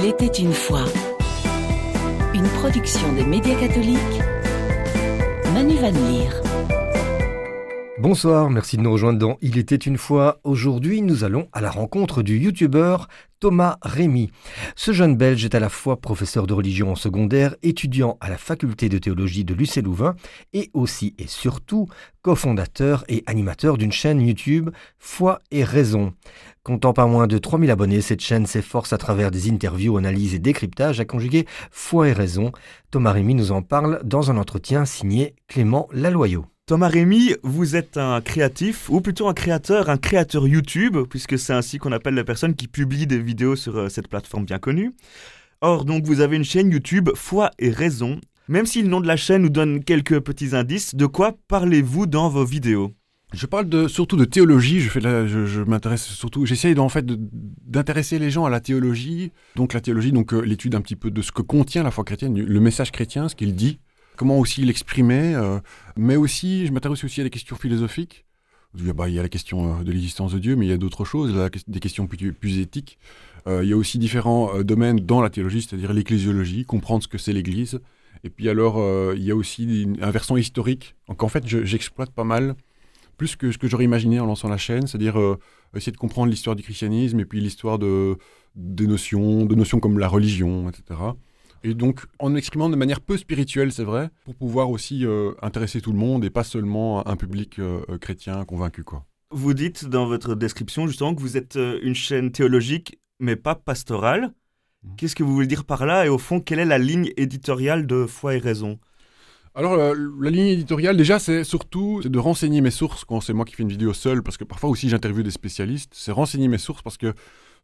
Il était une fois. Une production des médias catholiques. Manu Van Leer. Bonsoir, merci de nous rejoindre dans Il était une fois. Aujourd'hui, nous allons à la rencontre du youtubeur Thomas Rémy. Ce jeune Belge est à la fois professeur de religion en secondaire, étudiant à la faculté de théologie de l'UC Louvain et aussi et surtout cofondateur et animateur d'une chaîne YouTube Foi et Raison. Comptant pas moins de 3000 abonnés, cette chaîne s'efforce à travers des interviews, analyses et décryptages à conjuguer foi et raison. Thomas Rémy nous en parle dans un entretien signé Clément Laloyau. Thomas Rémy, vous êtes un créatif, ou plutôt un créateur, un créateur YouTube, puisque c'est ainsi qu'on appelle la personne qui publie des vidéos sur euh, cette plateforme bien connue. Or, donc, vous avez une chaîne YouTube, Foi et Raison. Même si le nom de la chaîne nous donne quelques petits indices, de quoi parlez-vous dans vos vidéos? Je parle de, surtout de théologie. Je, je, m'intéresse surtout. J'essaye en fait d'intéresser les gens à la théologie. Donc la théologie, donc euh, l'étude un petit peu de ce que contient la foi chrétienne, le message chrétien, ce qu'il dit, comment aussi l'exprimer, euh, mais aussi, je m'intéresse aussi à des questions philosophiques. Bah, il y a la question euh, de l'existence de Dieu, mais il y a d'autres choses, des questions plus, éthiques. Euh, il y a aussi différents domaines dans la théologie, c'est-à-dire l'ecclésiologie, comprendre ce que c'est l'Église. Et puis alors, il y a aussi un versant historique. Donc en fait, j'exploite pas mal, plus que ce que j'aurais imaginé en lançant la chaîne, c'est-à-dire essayer de comprendre l'histoire du christianisme et puis l'histoire de, des notions, de notions comme la religion, etc. Et donc, en exprimant de manière peu spirituelle, c'est vrai, pour pouvoir aussi euh, intéresser tout le monde et pas seulement un public euh, euh, chrétien convaincu, quoi. Vous dites dans votre description justement que vous êtes une chaîne théologique, mais pas pastorale. Mmh. Qu'est-ce que vous voulez dire par là Et au fond, quelle est la ligne éditoriale de Foi et Raison? Alors, la, ligne éditoriale, déjà, c'est surtout de renseigner mes sources quand c'est moi qui fais une vidéo seule, parce que parfois aussi j'interviewe des spécialistes. C'est renseigner mes sources parce que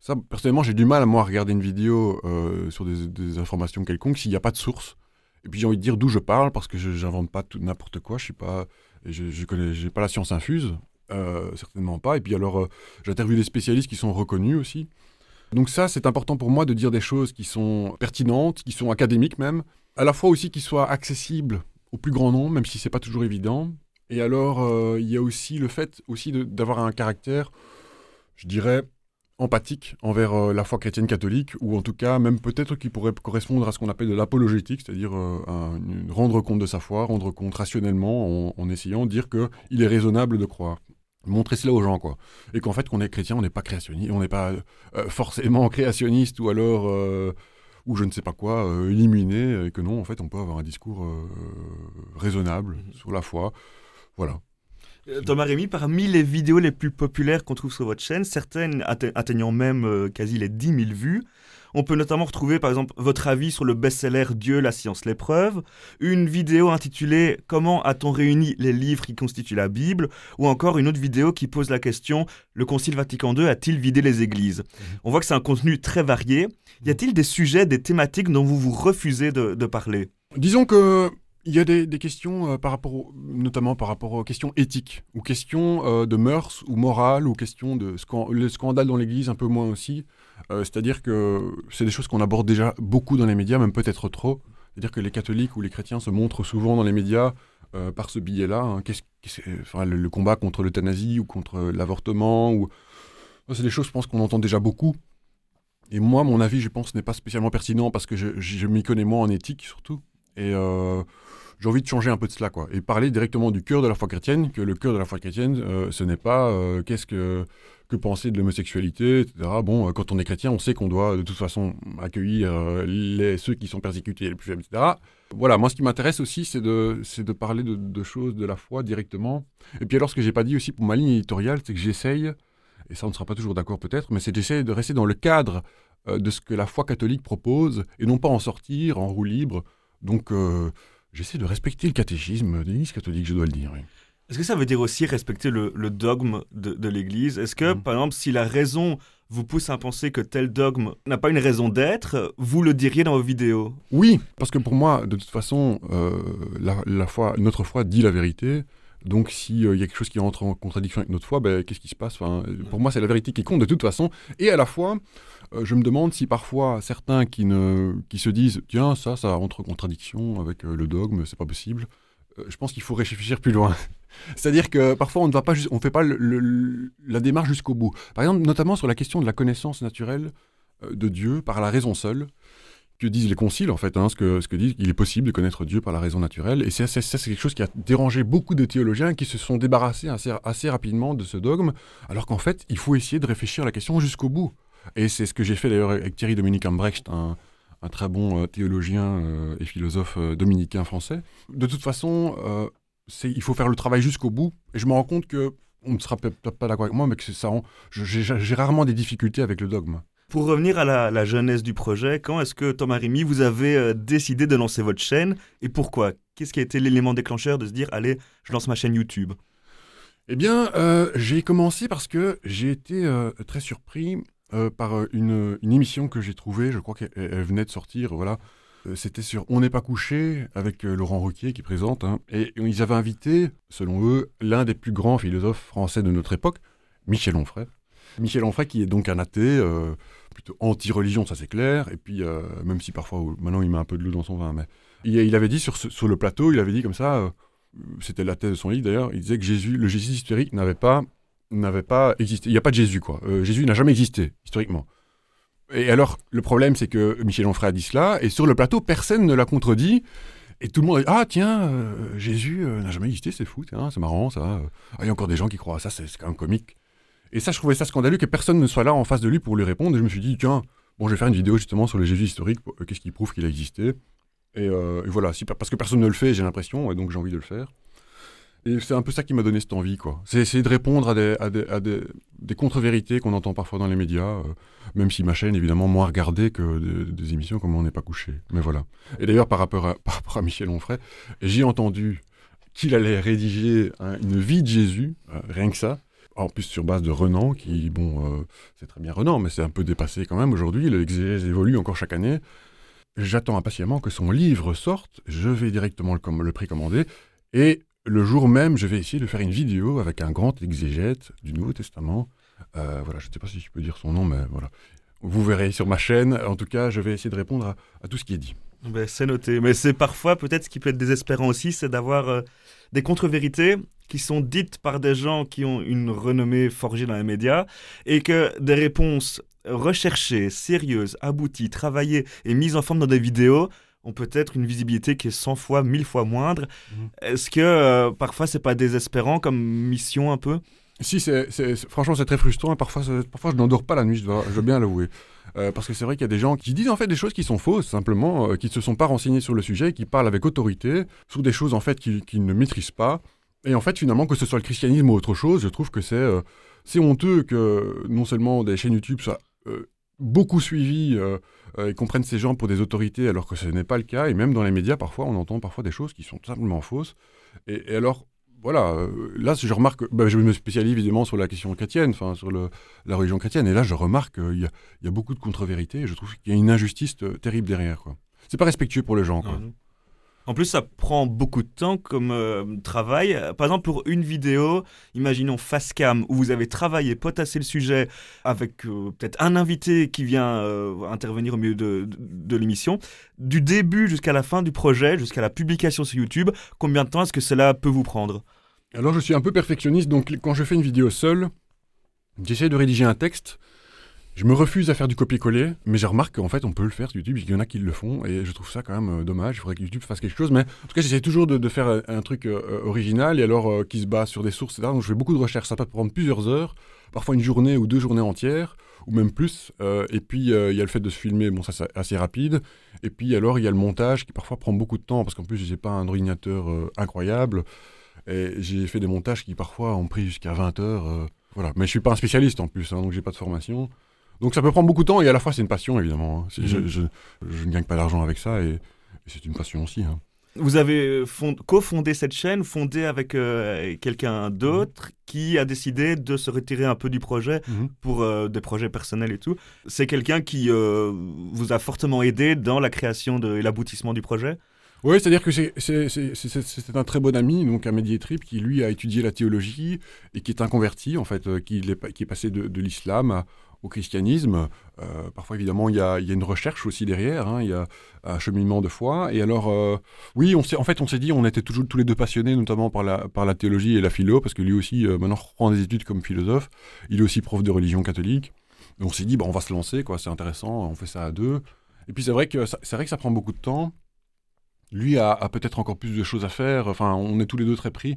ça, personnellement, j'ai du mal à moi à regarder une vidéo euh, sur des, informations quelconques s'il n'y a pas de source. Et puis j'ai envie de dire d'où je parle parce que je n'invente pas tout n'importe quoi. Je suis pas, je, connais, j'ai pas la science infuse, euh, certainement pas. Et puis alors, euh, j'interviewe des spécialistes qui sont reconnus aussi. Donc ça, c'est important pour moi de dire des choses qui sont pertinentes, qui sont académiques même, à la fois aussi qui soient accessibles au plus grand nombre, même si c'est pas toujours évident. Et alors, il y a aussi le fait aussi d'avoir un caractère, je dirais, empathique envers euh, la foi chrétienne catholique, ou en tout cas même peut-être qui pourrait correspondre à ce qu'on appelle de l'apologétique, c'est-à-dire euh, rendre compte de sa foi, rendre compte rationnellement en, essayant de dire qu'il est raisonnable de croire. Montrer cela aux gens, quoi. Et qu'en fait, qu'on est chrétien, on n'est pas créationniste, on n'est pas euh, forcément créationniste ou alors, ou je ne sais pas quoi, éliminé, et que non, en fait, on peut avoir un discours raisonnable mmh sur la foi. Voilà. Euh, Thomas Rémy, parmi les vidéos les plus populaires qu'on trouve sur votre chaîne, certaines atteignant même euh, quasi les 10 000 vues, on peut notamment retrouver par exemple votre avis sur le best-seller Dieu, la science, l'épreuve, une vidéo intitulée Comment a-t-on réuni les livres qui constituent la Bible, ou encore une autre vidéo qui pose la question Le Concile Vatican II a-t-il vidé les églises? On voit que c'est un contenu très varié. Y a-t-il des sujets, des thématiques dont vous vous refusez de parler? Disons que il y a des, questions, euh, par rapport notamment par rapport aux questions éthiques, ou questions euh, de mœurs ou morales, ou questions de le scandale dans l'Église, un peu moins aussi. Euh, c'est-à-dire que c'est des choses qu'on aborde déjà beaucoup dans les médias, même peut-être trop. C'est-à-dire que les catholiques ou les chrétiens se montrent souvent dans les médias par ce biais-là. Hein. le, combat contre l'euthanasie ou contre l'avortement, ou c'est des choses, je pense, qu'on entend déjà beaucoup. Et moi, mon avis, je pense, n'est pas spécialement pertinent parce que je, je m'y connais moins en éthique, surtout. Et j'ai envie de changer un peu de cela, quoi. Et parler directement du cœur de la foi chrétienne, que le cœur de la foi chrétienne, euh, ce n'est pas euh, qu'est-ce que, que penser de l'homosexualité, etc. Bon, quand on est chrétien, on sait qu'on doit de toute façon accueillir ceux qui sont persécutés les plus faibles, etc. Voilà, moi ce qui m'intéresse aussi, c'est de, de parler de, choses de la foi directement. Et puis alors, ce que j'ai pas dit aussi pour ma ligne éditoriale, c'est que j'essaye, et ça on ne sera pas toujours d'accord peut-être, mais c'est d'essayer de rester dans le cadre de ce que la foi catholique propose, et non pas en sortir en roue libre donc, euh, j'essaie de respecter le catéchisme de l'Église catholique, je dois le dire. Est-ce que ça veut dire aussi respecter le, dogme de, l'Église? Est-ce que, mhm. par exemple, si la raison vous pousse à penser que tel dogme n'a pas une raison d'être, vous le diriez dans vos vidéos? Oui, parce que pour moi, de toute façon, euh, la, foi, notre foi dit la vérité. Donc, s'il euh, y a quelque chose qui entre en contradiction avec notre foi, ben, qu'est-ce qui se passe? Enfin, Pour moi, c'est la vérité qui compte de toute façon. Et à la fois, je me demande si parfois certains qui, ne, qui se disent tiens, ça, ça entre en contradiction avec euh, le dogme, c'est pas possible. Euh, je pense qu'il faut réfléchir plus loin. C'est-à-dire que parfois on ne va pas on fait pas la démarche jusqu'au bout. Par exemple, notamment sur la question de la connaissance naturelle, de Dieu par la raison seule, que disent les conciles en fait, hein, ce, que, ce que disent qu'il est possible de connaître Dieu par la raison naturelle. Et ça, c'est quelque chose qui a dérangé beaucoup de théologiens qui se sont débarrassés assez, assez rapidement de ce dogme, alors qu'en fait, il faut essayer de réfléchir à la question jusqu'au bout. Et c'est ce que j'ai fait d'ailleurs avec Thierry Dominique Ambrecht, un, un très bon euh, théologien euh, et philosophe euh, dominicain français. De toute façon, il faut faire le travail jusqu'au bout. Et je me rends compte que on ne sera peut-être pas d'accord avec moi, mais que ça, j'ai rarement des difficultés avec le dogme. Pour revenir à la, jeunesse du projet, quand est-ce que Thomas Rémy, vous avez décidé de lancer votre chaîne et pourquoi? Qu'est-ce qui a été l'élément déclencheur de se dire, allez, je lance ma chaîne YouTube? Eh bien, j'ai commencé parce que j'ai été très surpris euh, par euh, une, émission que j'ai trouvée, je crois qu'elle venait de sortir, voilà. Euh, c'était sur On n'est pas couché avec Laurent Ruquier qui présente. Hein. et ils avaient invité, selon eux, l'un des plus grands philosophes français de notre époque, Michel Onfray. Michel Onfray qui est donc un athée, plutôt anti-religion, ça c'est clair. Et puis, même si parfois, maintenant il met un peu de l'eau dans son vin, mais il, avait dit sur, sur, le plateau, il avait dit comme ça, c'était la thèse de son livre d'ailleurs, il disait que Jésus, le Jésus historique n'avait pas n'avait pas existé. Il n'y a pas de Jésus, quoi. Euh, Jésus n'a jamais existé, historiquement. Et alors, le problème, c'est que Michel Onfray a dit cela, et sur le plateau, personne ne l'a contredit. Et tout le monde a dit Ah, tiens, euh, Jésus euh, n'a jamais existé, c'est fou, c'est marrant, ça. Ah, il y a encore des gens qui croient à ça, c'est quand même comique. Et ça, je trouvais ça scandaleux que personne ne soit là en face de lui pour lui répondre. Et je me suis dit Tiens, bon, je vais faire une vidéo justement sur le Jésus historique, qu'est-ce qui prouve qu'il a existé. Et, voilà, parce que personne ne le fait, j'ai l'impression, et donc j'ai envie de le faire. Et c'est un peu ça qui m'a donné cette envie, quoi. C'est essayer de répondre à des, à des, à des, des contre-vérités qu'on entend parfois dans les médias, euh, même si ma chaîne, évidemment, moins regardée que des, émissions comme On n'est pas couché. Mais voilà. Et d'ailleurs, par rapport à, par rapport à Michel Onfray, j'ai entendu qu'il allait rédiger une vie de Jésus, euh, rien que ça. En plus, sur base de Renan, qui, bon, euh, c'est très bien Renan, mais c'est un peu dépassé quand même aujourd'hui. L'exégèse évolue encore chaque année. J'attends impatiemment que son livre sorte. Je vais directement le, le précommander. Et le jour même, je vais essayer de faire une vidéo avec un grand exégète du Nouveau Testament. Euh, voilà, je ne sais pas si je peux dire son nom, mais voilà. Vous verrez sur ma chaîne. En tout cas, je vais essayer de répondre à, tout ce qui est dit. Ben, c'est noté. Mais c'est parfois, peut-être, ce qui peut être désespérant aussi, c'est d'avoir euh, des contre-vérités qui sont dites par des gens qui ont une renommée forgée dans les médias et que des réponses recherchées, sérieuses, abouties, travaillées et mises en forme dans des vidéos ont peut-être une visibilité qui est 100 fois, 1000 fois moindre. Mhm. Est-ce que euh, parfois c'est pas désespérant comme mission un peu? Si, c'est, franchement c'est très frustrant. Parfois, parfois je n'endors pas la nuit, je dois, bien l'avouer. Euh, parce que c'est vrai qu'il y a des gens qui disent en fait des choses qui sont fausses, simplement, euh, qui ne se sont pas renseignés sur le sujet, qui parlent avec autorité sur des choses en fait qu'ils ne maîtrisent pas. Et en fait, finalement, que ce soit le christianisme ou autre chose, je trouve que c'est c'est honteux que non seulement des chaînes YouTube soient beaucoup suivies euh, ils comprennent ces gens pour des autorités alors que ce n'est pas le cas. Et même dans les médias, parfois, on entend parfois des choses qui sont simplement fausses. Et, alors, voilà, euh, là, je remarque, bah, je me spécialise évidemment sur la question chrétienne, enfin, sur la religion chrétienne. Et là, je remarque qu'il y, a beaucoup de contre-vérités. Je trouve qu'il y a une injustice euh, terrible derrière. Quoi. C'est pas respectueux pour les gens. Quoi. En plus, ça prend beaucoup de temps comme euh, travail. Par exemple, pour une vidéo, imaginons Facecam, où vous avez travaillé, potassé le sujet avec euh, peut-être un invité qui vient euh, intervenir au milieu de, de l'émission. Du début jusqu'à la fin du projet, jusqu'à la publication sur YouTube, combien de temps est-ce que cela peut vous prendre? Alors, je suis un peu perfectionniste, donc quand je fais une vidéo seule, j'essaie de rédiger un texte je me refuse à faire du copier-coller, mais je remarque qu'en fait, on peut le faire sur YouTube. Il y en a qui le font, et je trouve ça quand même euh, dommage. Il faudrait que YouTube fasse quelque chose. Mais en tout cas, j'essaie toujours de, faire euh, un truc euh, original, et alors qui se base sur des sources, etc. Donc, je fais beaucoup de recherches. Ça peut prendre plusieurs heures, parfois une journée ou deux journées entières, ou même plus. et puis, il y a le fait de se filmer. Bon, ça, c'est assez rapide. Et puis, alors, il y a le montage qui parfois prend beaucoup de temps, parce qu'en plus, je n'ai pas un ordinateur incroyable. Et j'ai fait des montages qui parfois ont pris jusqu'à 20 heures. voilà. Mais je suis pas un spécialiste en plus, hein, donc j'ai pas de formation. Donc ça peut prendre beaucoup de temps et à la fois c'est une passion évidemment. Hein. Mhm. Je, ne gagne pas d'argent avec ça et, c'est une passion aussi. Hein. Vous avez cofondé cette chaîne, fondée avec euh, quelqu'un d'autre qui a décidé de se retirer un peu du projet mhm. pour euh, des projets personnels et tout. C'est quelqu'un qui euh, vous a fortement aidé dans la création de, et l'aboutissement du projet? Oui, c'est-à-dire que c'est un très bon ami, donc un médiatrip, qui lui a étudié la théologie et qui est un converti, en fait, qui, est, qui est passé de, de l'islam au christianisme. Euh, parfois, évidemment, il y, a, une recherche aussi derrière, hein, il y a un cheminement de foi. Et alors, euh, oui, on en fait, on s'est dit, on était toujours tous les deux passionnés, notamment par la, théologie et la philo, parce que lui aussi, euh, maintenant, reprend des études comme philosophe. Il est aussi prof de religion catholique. on s'est dit, bah, on va se lancer, quoi, c'est intéressant, on fait ça à deux. Et puis c'est vrai que ça, c'est vrai que ça prend beaucoup de temps. Lui a, peut-être encore plus de choses à faire. Enfin, on est tous les deux très pris.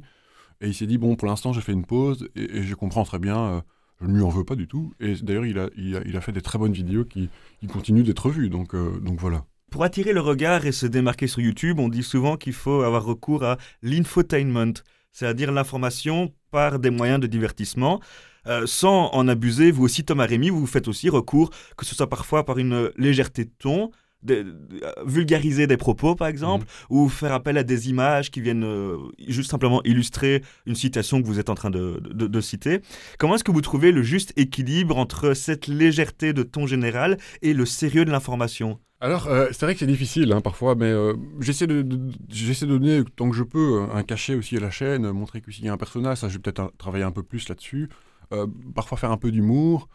Et il s'est dit, bon, pour l'instant, je fais une pause et, je comprends très bien. Je ne lui en veux pas du tout. Et d'ailleurs, il a, il, a, fait des très bonnes vidéos qui, continuent d'être vues. Donc, euh, donc voilà. Pour attirer le regard et se démarquer sur YouTube, on dit souvent qu'il faut avoir recours à l'infotainment, c'est-à-dire l'information par des moyens de divertissement. Euh, sans en abuser, vous aussi, Thomas Rémy, vous faites aussi recours, que ce soit parfois par une légèreté de ton, de, vulgariser des propos, par exemple, mhm. ou faire appel à des images qui viennent euh, juste simplement illustrer une citation que vous êtes en train de, de citer. Comment est-ce que vous trouvez le juste équilibre entre cette légèreté de ton général et le sérieux de l'information? Alors, euh, c'est vrai que c'est difficile hein, parfois, mais euh, j'essaie de, j'essaie de donner tant que je peux un cachet aussi à la chaîne, montrer qu'il y a un personnage, ça je vais peut-être travailler un peu plus là-dessus, euh, parfois faire un peu d'humour.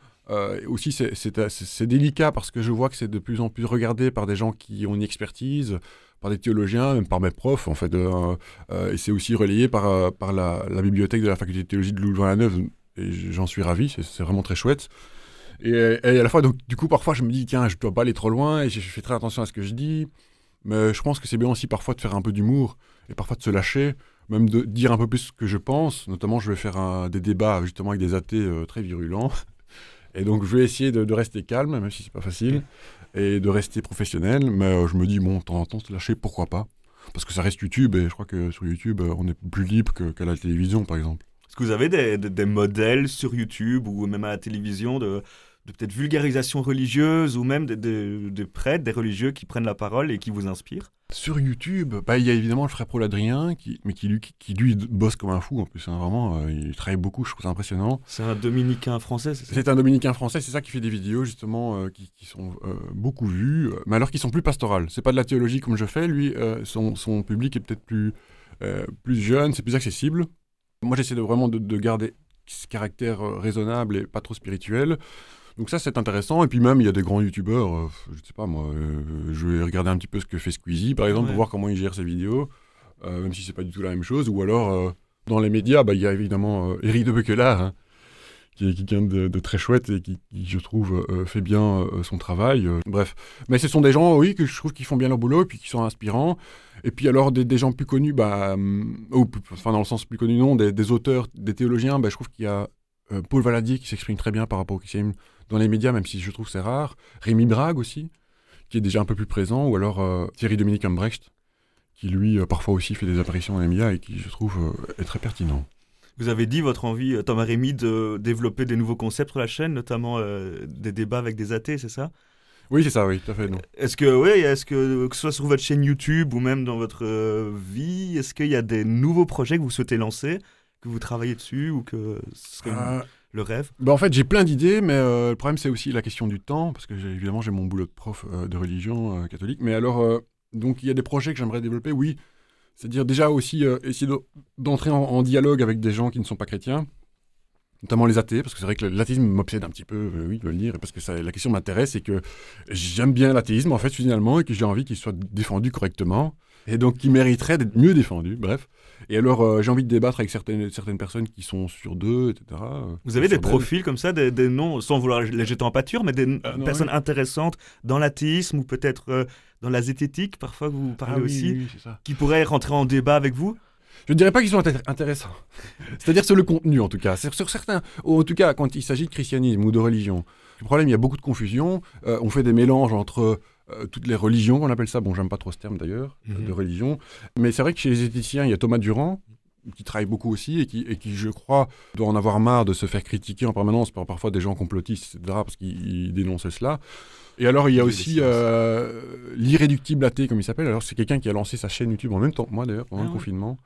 Aussi, c'est délicat parce que je vois que c'est de plus en plus regardé par des gens qui ont une expertise, par des théologiens, même par mes profs en fait. et c'est aussi relayé par, par la, bibliothèque de la faculté de théologie de Louvain-la-Neuve, et j'en suis ravi, c'est vraiment très chouette. Et, à la fois, donc, du coup, parfois, je me dis, tiens, je dois pas aller trop loin et je, fais très attention à ce que je dis. Mais je pense que c'est bien aussi parfois de faire un peu d'humour et parfois de se lâcher, même de dire un peu plus ce que je pense. Notamment, je vais faire des débats justement avec des athées euh, très virulents. Et donc, je vais essayer de, rester calme, même si c'est pas facile, et de rester professionnel. Mais euh, je me dis, bon, de temps en temps, se lâcher, pourquoi pas? Parce que ça reste YouTube et je crois que sur YouTube, euh, on est plus libre qu'à la télévision, par exemple. Est-ce que vous avez des, modèles sur YouTube ou même à la télévision de peut-être vulgarisation religieuse ou même des, prêtres, des religieux qui prennent la parole et qui vous inspirent? Sur YouTube, bah, il y a évidemment le frère Paul Adrien, qui, mais qui lui, qui, lui bosse comme un fou en plus. Hein, vraiment, euh, il travaille beaucoup, je trouve ça impressionnant. C'est un dominicain français, c'est ça C'est un dominicain français, c'est ça qui fait des vidéos justement euh, qui, sont euh, beaucoup vues, mais alors qui sont plus pastorales. C'est pas de la théologie comme je fais, lui, son, son, public est peut-être plus, plus jeune, c'est plus accessible. Moi j'essaie de, vraiment de, de garder ce caractère raisonnable et pas trop spirituel. Donc ça, c'est intéressant. Et puis même, il y a des grands youtubeurs, euh, je ne sais pas moi, euh, je vais regarder un petit peu ce que fait Squeezie, par exemple, pour voir comment il gère ses vidéos, euh, même si c'est pas du tout la même chose. Ou alors, dans les médias, bah, il y a évidemment Eric de Bequelard, hein, qui est quelqu'un de, très chouette et qui, je trouve, fait bien son travail. bref. Mais ce sont des gens, oui, que je trouve qui font bien leur boulot et puis qui sont inspirants. Et puis alors, des, gens plus connus, bah, ou, enfin dans le sens plus connu, non, des, auteurs, des théologiens, bah, je trouve qu'il y a Paul Valadier qui s'exprime très bien par rapport au christianisme dans les médias, même si je trouve c'est rare. Rémi Brague aussi, qui est déjà un peu plus présent, ou alors euh, Thierry Dominique Ambrecht, qui lui euh, parfois aussi fait des apparitions dans les médias et qui je trouve euh, est très pertinent. Vous avez dit votre envie, Thomas Rémy, de développer des nouveaux concepts sur la chaîne, notamment des débats avec des athées, c'est ça? Oui, c'est ça, oui, tout à fait. Est-ce que, oui, est-ce que, que ce soit sur votre chaîne YouTube ou même dans votre vie, est-ce qu'il y a des nouveaux projets que vous souhaitez lancer, que vous travaillez dessus ou que le rêve? Bah En fait, j'ai plein d'idées, mais euh, le problème, c'est aussi la question du temps, parce que évidemment, j'ai mon boulot de prof euh, de religion euh, catholique. Mais alors, donc, il y a des projets que j'aimerais développer, oui. C'est-à-dire déjà aussi essayer d'entrer en, dialogue avec des gens qui ne sont pas chrétiens, notamment les athées, parce que c'est vrai que l'athéisme m'obsède un petit peu, oui, veux le dire, parce que ça, la question m'intéresse et que j'aime bien l'athéisme, en fait, finalement, et que j'ai envie qu'il soit défendu correctement et donc qui mériterait d'être mieux défendu, bref. Et alors, euh, j'ai envie de débattre avec certaines, certaines personnes qui sont sur deux, etc. Euh, Vous avez des profils comme ça, des, noms, sans vouloir les jeter en pâture, mais des ah, personnes intéressantes dans l'athéisme ou peut-être euh, dans la zététique, parfois vous parlez ah aussi, qui pourraient rentrer en débat avec vous? Je ne dirais pas qu'ils sont intéressants. C'est-à-dire sur le contenu, en tout cas. Sur, sur certains, en tout cas, quand il s'agit de christianisme ou de religion. Le problème, il y a beaucoup de confusion. on fait des mélanges entre euh, toutes les religions, on appelle ça. Bon, j'aime pas trop ce terme d'ailleurs, mhm. de religion. Mais c'est vrai que chez les éthiciens, il y a Thomas Durand, qui travaille beaucoup aussi et qui, et qui, je crois, doit en avoir marre de se faire critiquer en permanence par parfois des gens complotistes, etc., parce qu'ils dénonçaient cela. Et alors, il y a aussi euh, l'irréductible athée, comme il s'appelle. Alors, c'est quelqu'un qui a lancé sa chaîne YouTube en même temps que moi, d'ailleurs, pendant le ah confinement.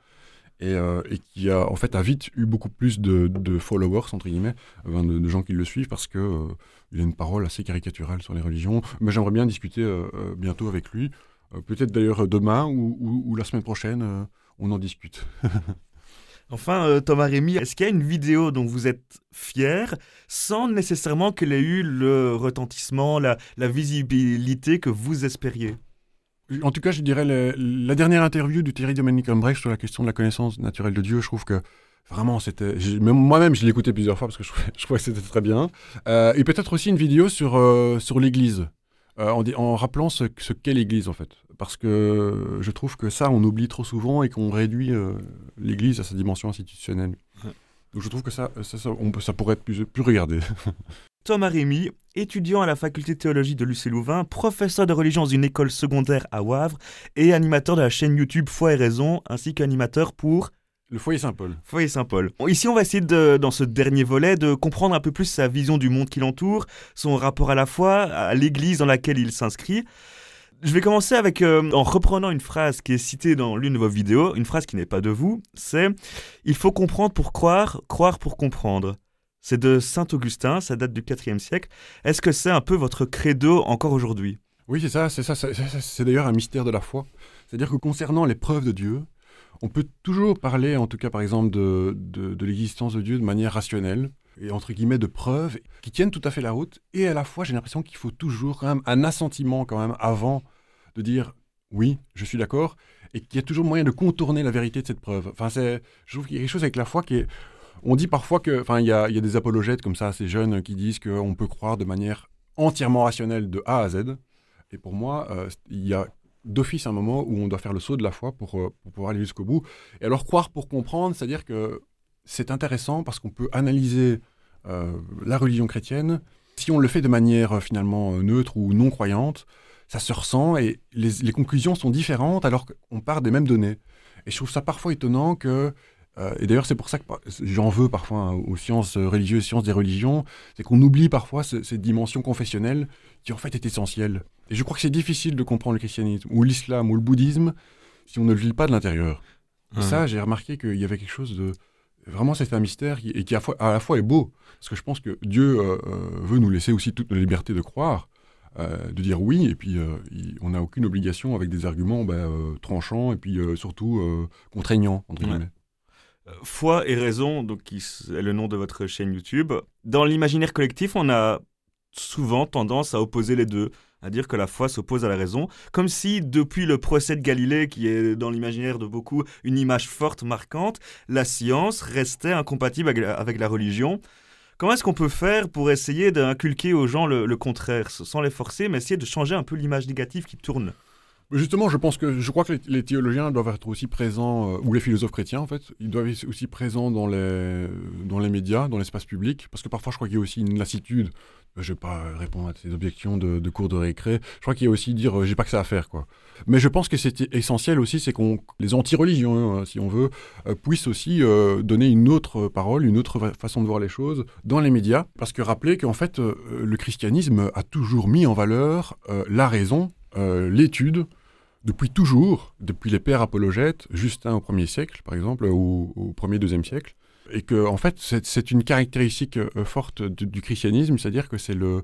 Et, euh, et, qui a, en fait, a vite eu beaucoup plus de, followers, entre guillemets, de, gens qui le suivent, parce que il a une parole assez caricaturale sur les religions. Mais j'aimerais bien discuter euh, euh, bientôt avec lui. Euh, peut-être d'ailleurs demain ou, la semaine prochaine, on en discute. Enfin, Thomas Rémy, est-ce qu'il y a une vidéo dont vous êtes fier sans nécessairement qu'elle ait eu le retentissement, la, visibilité que vous espériez? En tout cas, je dirais la dernière interview de Thierry Dominique Ambrecht sur la question de la connaissance naturelle de Dieu. Je trouve que Vraiment, c'était. Moi-même, je l'écoutais plusieurs fois parce que je, je trouvais que c'était très bien. Euh, et peut-être aussi une vidéo sur, euh, sur l'Église, euh, en, en, rappelant ce, ce qu'est l'Église, en fait. Parce que je trouve que ça, on oublie trop souvent et qu'on réduit l'Église à sa dimension institutionnelle. Donc je trouve que ça, ça, ça, on peut, ça pourrait être plus, plus regardé. Thomas Rémy, étudiant à la faculté de théologie de Lucie Louvain, professeur de religion dans une école secondaire à Wavre et animateur de la chaîne YouTube Foi et Raison, ainsi qu'animateur pour le foyer Saint-Paul. Foyer Saint-Paul. Ici, on va essayer, de, dans ce dernier volet, de comprendre un peu plus sa vision du monde qui l'entoure, son rapport à la foi, à l'église dans laquelle il s'inscrit. Je vais commencer avec, euh, en reprenant une phrase qui est citée dans l'une de vos vidéos, une phrase qui n'est pas de vous, c'est « Il faut comprendre pour croire, croire pour comprendre ». C'est de Saint Augustin, ça date du IVe siècle. Est-ce que c'est un peu votre credo encore aujourd'hui? Oui, c'est ça, c'est ça, c'est d'ailleurs un mystère de la foi. C'est-à-dire que concernant les preuves de Dieu, on peut toujours parler, en tout cas par exemple, de, de, l'existence de Dieu de manière rationnelle, et entre guillemets de preuves qui tiennent tout à fait la route, et à la fois j'ai l'impression qu'il faut toujours quand même un assentiment quand même avant de dire oui, je suis d'accord, et qu'il y a toujours moyen de contourner la vérité de cette preuve. Enfin, je trouve qu'il y a quelque chose avec la foi qui est... On dit parfois que, enfin, il y a, des apologètes comme ça, ces jeunes qui disent qu'on peut croire de manière entièrement rationnelle de A à Z. Et pour moi, euh, il y a d'office un moment où on doit faire le saut de la foi pour, euh, pour pouvoir aller jusqu'au bout. Et alors croire pour comprendre, c'est-à-dire que c'est intéressant parce qu'on peut analyser euh, la religion chrétienne. Si on le fait de manière finalement neutre ou non croyante, ça se ressent et les conclusions sont différentes alors qu'on part des mêmes données. Et je trouve ça parfois étonnant que et d'ailleurs, c'est pour ça que j'en veux parfois hein, aux sciences religieuses, sciences des religions, c'est qu'on oublie parfois cette dimension confessionnelle qui en fait est essentielle. Et je crois que c'est difficile de comprendre le christianisme, ou l'islam, ou le bouddhisme, si on ne le vit pas de l'intérieur. Et ça, j'ai remarqué qu'il y avait quelque chose de... Vraiment, c'est un mystère qui, et qui à, la fois est beau. Parce que je pense que Dieu euh, euh, veut nous laisser aussi toute la liberté de croire, euh, de dire oui, et puis on n'a aucune obligation avec des arguments bah, tranchants, et puis surtout contraignants, entre guillemets. Foi et raison, donc qui est le nom de votre chaîne YouTube. Dans l'imaginaire collectif, on a souvent tendance à opposer les deux à dire que la foi s'oppose à la raison, comme si depuis le procès de Galilée, qui est dans l'imaginaire de beaucoup une image forte, marquante, la science restait incompatible avec la, religion. Comment est-ce qu'on peut faire pour essayer d'inculquer aux gens le, contraire, sans les forcer, mais essayer de changer un peu l'image négative qui tourne? Justement, je pense que je crois que les, théologiens doivent être aussi présents, euh, ou les philosophes chrétiens en fait, ils doivent être aussi présents dans les, dans les médias, dans l'espace public, parce que parfois je crois qu'il y a aussi une lassitude je vais pas répondre à ces objections de, cours de récré. Je crois qu'il y a aussi dire, euh, j'ai pas que ça à faire, quoi. Mais je pense que c'est essentiel aussi, c'est qu'on les anti-religions, hein, si on veut, euh, puissent aussi euh, donner une autre parole, une autre façon de voir les choses dans les médias, parce que rappelez qu'en fait, le christianisme a toujours mis en valeur la raison, l'étude, depuis toujours, depuis les pères apologètes, Justin au 1er siècle, par exemple, ou au 1er, 2e siècle et que en fait c'est une caractéristique euh, forte du, christianisme, c'est-à-dire que c'est le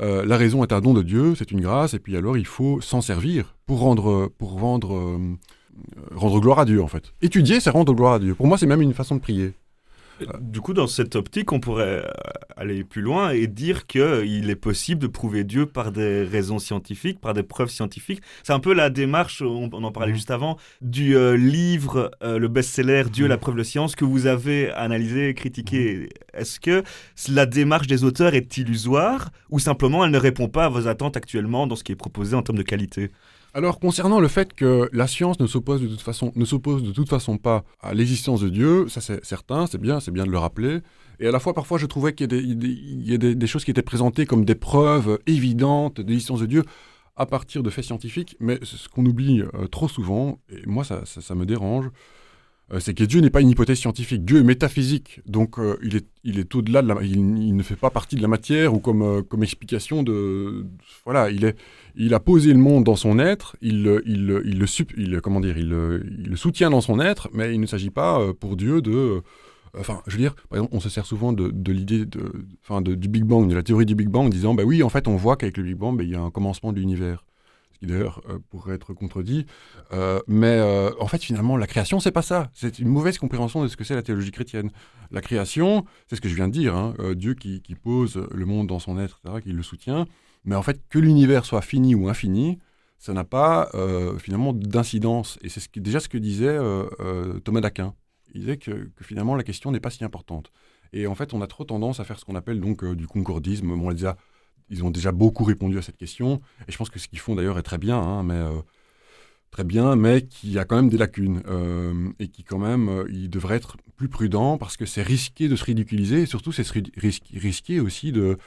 euh, la raison est un don de Dieu, c'est une grâce, et puis alors il faut s'en servir pour rendre pour rendre euh, rendre gloire à Dieu en fait. Étudier, c'est rendre gloire à Dieu. Pour moi, c'est même une façon de prier. Du coup, dans cette optique, on pourrait euh, aller plus loin et dire qu'il est possible de prouver Dieu par des raisons scientifiques, par des preuves scientifiques. C'est un peu la démarche, on, en parlait mmh. juste avant, du euh, livre, euh, le best-seller Dieu, la preuve de science, que vous avez analysé, critiqué. Mmh. Est-ce que la démarche des auteurs est illusoire ou simplement elle ne répond pas à vos attentes actuellement dans ce qui est proposé en termes de qualité? Alors, concernant le fait que la science ne s'oppose de toute façon, ne s'oppose de toute façon pas à l'existence de Dieu, ça c'est certain, c'est bien, c'est bien de le rappeler. Et à la fois, parfois, je trouvais qu'il y a, des, choses qui étaient présentées comme des preuves évidentes de l'existence de Dieu à partir de faits scientifiques, mais ce qu'on oublie euh, trop souvent, et moi ça, ça me dérange, c'est que Dieu n'est pas une hypothèse scientifique. Dieu est métaphysique, donc euh, il est, il est au-delà de la, il, ne fait pas partie de la matière ou comme, euh, comme explication de, voilà, il est, il a posé le monde dans son être, il, il, il le, il, comment dire, il, il, le soutient dans son être, mais il ne s'agit pas pour Dieu de, enfin, je veux dire, par exemple, on se sert souvent de, l'idée de, enfin, du Big Bang, de la théorie du Big Bang, en disant, bah oui, en fait, on voit qu'avec le Big Bang, bah, il y a un commencement de l'univers d'ailleurs euh, pourrait être contredit. Euh, mais euh, en fait, finalement, la création, c'est pas ça. C'est une mauvaise compréhension de ce que c'est la théologie chrétienne. La création, c'est ce que je viens de dire, hein, Dieu qui, pose le monde dans son être, qui le soutient. Mais en fait, que l'univers soit fini ou infini, ça n'a pas finalement d'incidence. Et c'est ce déjà ce que disait Thomas d'Aquin. Il disait que, finalement, la question n'est pas si importante. Et en fait, on a trop tendance à faire ce qu'on appelle donc du concordisme. on déjà, ils ont déjà beaucoup répondu à cette question. Et je pense que ce qu'ils font d'ailleurs est très bien, hein, mais très bien, mais qui a quand même des lacunes et qui quand même, il devrait être plus prudent parce que c'est risqué de se ridiculiser et surtout c'est risqué aussi de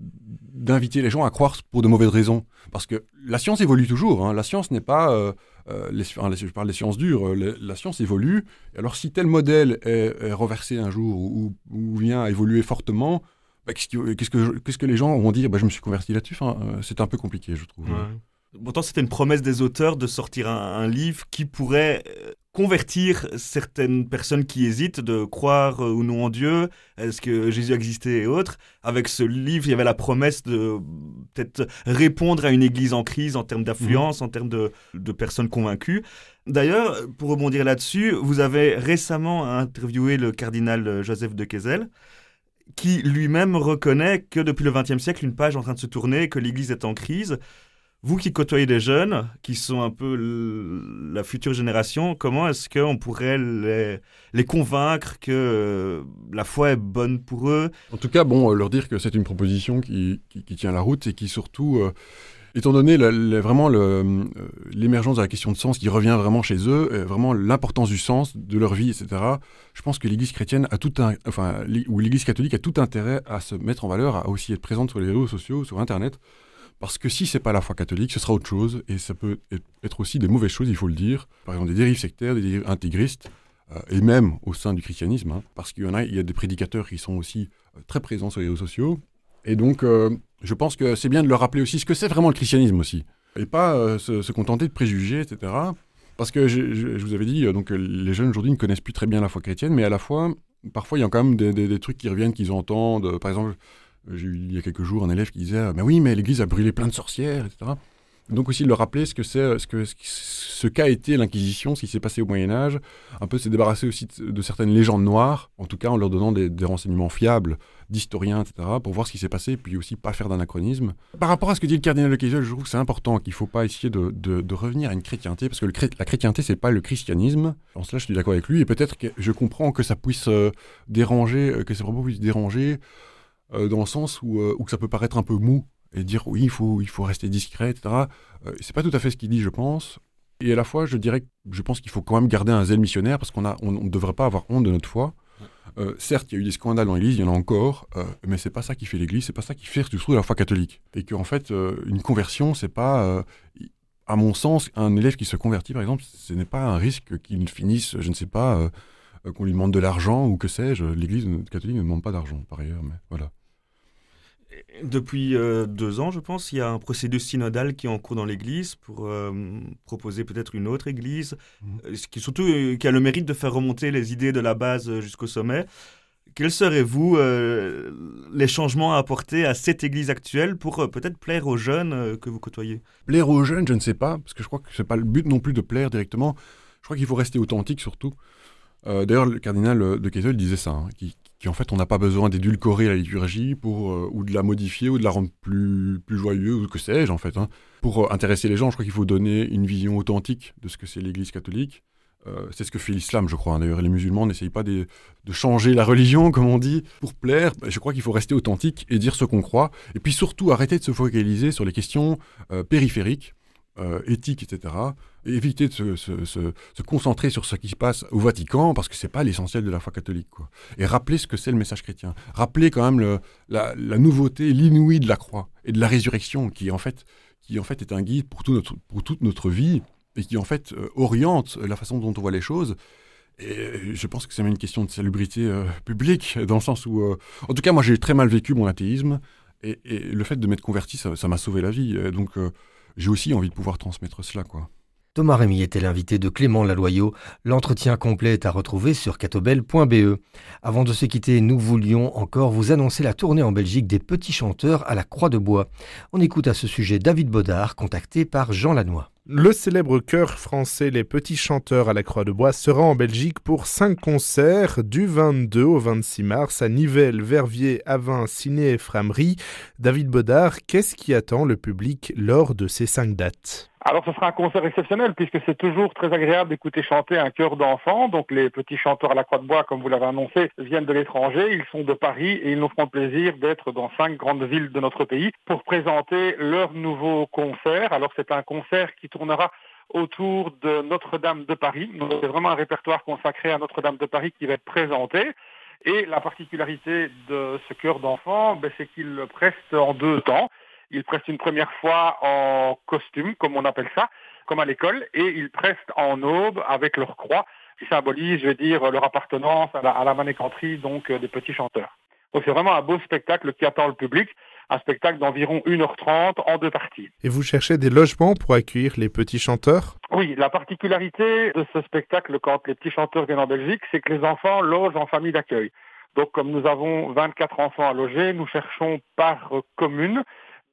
d'inviter les gens à croire pour de mauvaises raisons. Parce que la science évolue toujours. Hein. La science n'est pas... Euh, euh, je parle des sciences dures. Euh, la science évolue. Alors si tel modèle est, reversé un jour ou, vient à évoluer fortement, bah, qu'est-ce, que, qu'est-ce que les gens vont dire? Bah, Je me suis converti là-dessus. c'est un peu compliqué, je trouve. Pourtant, c'était une promesse des auteurs de sortir un, livre qui pourrait euh, convertir certaines personnes qui hésitent de croire euh, ou non en Dieu, est-ce que Jésus existait et autres. Avec ce livre, il y avait la promesse de peut-être répondre à une église en crise en termes d'affluence, en termes de, personnes convaincues. D'ailleurs, pour rebondir là-dessus, vous avez récemment interviewé le cardinal Joseph de Kessel, qui lui-même reconnaît que depuis le XXe siècle, une page est en train de se tourner, que l'Église est en crise. Vous qui côtoyez des jeunes, qui sont un peu la future génération, comment est-ce qu'on pourrait les, convaincre que euh, la foi est bonne pour eux? En tout cas, bon, euh, leur dire que c'est une proposition qui, tient la route et qui surtout, euh, étant donné vraiment l'émergence de la question de sens qui revient vraiment chez eux, vraiment l'importance du sens de leur vie, etc., je pense que l'Église chrétienne a tout un, enfin, ou l'Église catholique a tout intérêt à se mettre en valeur, à aussi être présente sur les réseaux sociaux, sur Internet, parce que si c'est pas la foi catholique, ce sera autre chose, et ça peut être aussi des mauvaises choses, il faut le dire. Par exemple, des dérives sectaires, des dérives intégristes, euh, et même au sein du christianisme, hein, parce qu'il y en a, il y a des prédicateurs qui sont aussi euh, très présents sur les réseaux sociaux. Et donc, euh, je pense que c'est bien de leur rappeler aussi ce que c'est vraiment le christianisme aussi, et pas se, contenter de préjugés, etc. Parce que je, vous avais dit, donc les jeunes aujourd'hui ne connaissent plus très bien la foi chrétienne, mais à la fois, parfois il y a quand même des, des trucs qui reviennent, qu'ils entendent. Par exemple, j'ai eu il y a quelques jours un élève qui disait Mais oui, mais l'Église a brûlé plein de sorcières, etc. Donc aussi de leur rappeler ce que c'est, ce que ce qu'a été l'Inquisition, ce qui s'est passé au Moyen Âge, un peu se débarrasser aussi de, certaines légendes noires, en tout cas en leur donnant des, renseignements fiables d'historiens, etc., pour voir ce qui s'est passé, puis aussi pas faire d'anachronisme. Par rapport à ce que dit le cardinal de Kessel, je trouve que c'est important qu'il ne faut pas essayer de, revenir à une chrétienté, parce que la chrétienté, c'est pas le christianisme. En cela, je suis d'accord avec lui, et peut-être que je comprends que ça puisse euh, déranger, euh, que ces propos puissent déranger, euh, dans le sens où, ça peut paraître un peu mou et dire oui, il faut, il faut rester discret, etc. Euh, c'est pas tout à fait ce qu'il dit, je pense. Et à la fois, je dirais que je pense qu'il faut quand même garder un zèle missionnaire parce qu'on ne on, devrait pas avoir honte de notre foi. certes, il y a eu des scandales dans l'Église, il y en a encore, mais c'est pas ça qui fait l'Église, c'est pas ça qui fait surtout la foi catholique. Et qu'en fait, une conversion, c'est pas, à mon sens, un élève qui se convertit, par exemple, ce n'est pas un risque qu'il finisse, je ne sais pas, qu'on lui demande de l'argent ou que sais-je. L'Église catholique ne demande pas d'argent, par ailleurs, mais voilà. Depuis euh, deux ans, je pense, il y a un procédé synodal qui est en cours dans l'Église pour euh, proposer peut-être une autre Église, mhm. euh, qui surtout qui a le mérite de faire remonter les idées de la base jusqu'au sommet. Quels seraient, vous, les changements à apporter à cette Église actuelle pour peut-être plaire aux jeunes que vous côtoyez? Plaire aux jeunes, je ne sais pas, parce que je crois que ce n'est pas le but non plus de plaire directement. Je crois qu'il faut rester authentique surtout. D'ailleurs, le cardinal de Kessel disait ça, hein, qui en fait on n'a pas besoin d'édulcorer la liturgie pour euh, ou de la modifier ou de la rendre plus plus joyeuse ou que sais-je en fait. Hein. Pour euh, intéresser les gens, je crois qu'il faut donner une vision authentique de ce que c'est l'Église catholique. Euh, c'est ce que fait l'islam, je crois. Hein. D'ailleurs, les musulmans n'essayent pas de, changer la religion, comme on dit, pour plaire. Je crois qu'il faut rester authentique et dire ce qu'on croit. Et puis surtout, arrêter de se focaliser sur les questions périphériques euh, éthique, etc. Éviter de se, concentrer sur ce qui se passe au Vatican, parce que c'est pas l'essentiel de la foi catholique. Quoi. Et rappeler ce que c'est le message chrétien. Rappeler quand même le, la, nouveauté, l'inouï de la croix et de la résurrection, qui en fait, qui en fait est un guide pour, tout notre, pour toute notre vie, et qui en fait euh, oriente la façon dont on voit les choses. Et je pense que c'est même une question de salubrité euh, publique, dans le sens où... en tout cas, moi, j'ai très mal vécu mon athéisme, et, le fait de m'être converti, ça m'a sauvé la vie. donc j'ai aussi envie de pouvoir transmettre cela, quoi. Thomas Rémy était l'invité de Clément Laloyau. L'entretien complet est à retrouver sur catobel.be. Avant de se quitter, nous voulions encore vous annoncer la tournée en Belgique des petits chanteurs à la Croix de Bois. On écoute à ce sujet David Baudard, contacté par Jean Lannoy. Le célèbre chœur français Les Petits Chanteurs à la Croix de Bois sera en Belgique pour cinq concerts du 22 au 26 mars à Nivelles, Verviers, Avin, Ciné et Framery. David Baudard, qu'est-ce qui attend le public lors de ces cinq dates? Alors ce sera un concert exceptionnel puisque c'est toujours très agréable d'écouter chanter un chœur d'enfants. Donc les petits chanteurs à la Croix de Bois, comme vous l'avez annoncé, viennent de l'étranger. Ils sont de Paris et ils nous feront plaisir d'être dans cinq grandes villes de notre pays pour présenter leur nouveau concert. Alors c'est un concert qui tournera autour de Notre-Dame de Paris. C'est vraiment un répertoire consacré à Notre-Dame de Paris qui va être présenté. Et la particularité de ce chœur d'enfants, ben, c'est qu'il le preste en deux temps. Ils prestent une première fois en costume, comme on appelle ça, comme à l'école, et ils prestent en aube avec leur croix, qui symbolise, je vais dire, leur appartenance à la, à la manécanterie, donc euh, des petits chanteurs. Donc c'est vraiment un beau spectacle qui attend le public, un spectacle d'environ 1h30 en deux parties. Et vous cherchez des logements pour accueillir les petits chanteurs? Oui, la particularité de ce spectacle quand les petits chanteurs viennent en Belgique, c'est que les enfants logent en famille d'accueil. Donc comme nous avons 24 enfants à loger, nous cherchons par commune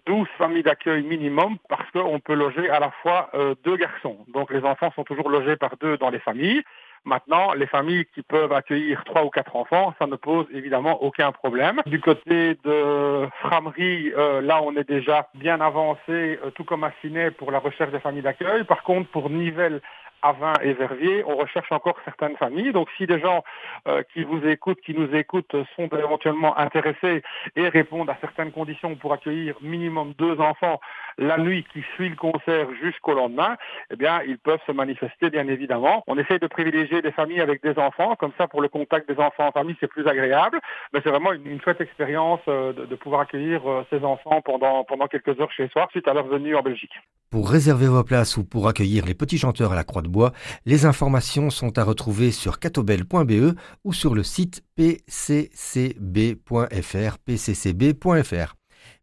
12 familles d'accueil minimum parce qu'on peut loger à la fois euh, deux garçons. Donc les enfants sont toujours logés par deux dans les familles. Maintenant, les familles qui peuvent accueillir trois ou quatre enfants, ça ne pose évidemment aucun problème. Du côté de Framerie, euh, là, on est déjà bien avancé, euh, tout comme à pour la recherche des familles d'accueil. Par contre, pour Nivelles, Avin et Verviers, on recherche encore certaines familles. Donc si des gens euh, qui vous écoutent, qui nous écoutent, sont éventuellement intéressés et répondent à certaines conditions pour accueillir minimum deux enfants la nuit qui suit le concert jusqu'au lendemain, eh bien ils peuvent se manifester bien évidemment. On essaye de privilégier des familles avec des enfants, comme ça pour le contact des enfants en famille c'est plus agréable. Mais c'est vraiment une, chouette expérience euh, de, pouvoir accueillir euh, ces enfants pendant, pendant quelques heures chez soi suite à leur venue en Belgique. Pour réserver vos places ou pour accueillir les petits chanteurs à la Croix de Bois, les informations sont à retrouver sur catobel.be ou sur le site pccb.fr.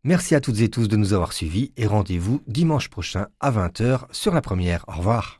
Merci à toutes et tous de nous avoir suivis et rendez-vous dimanche prochain à 20h sur la première. Au revoir.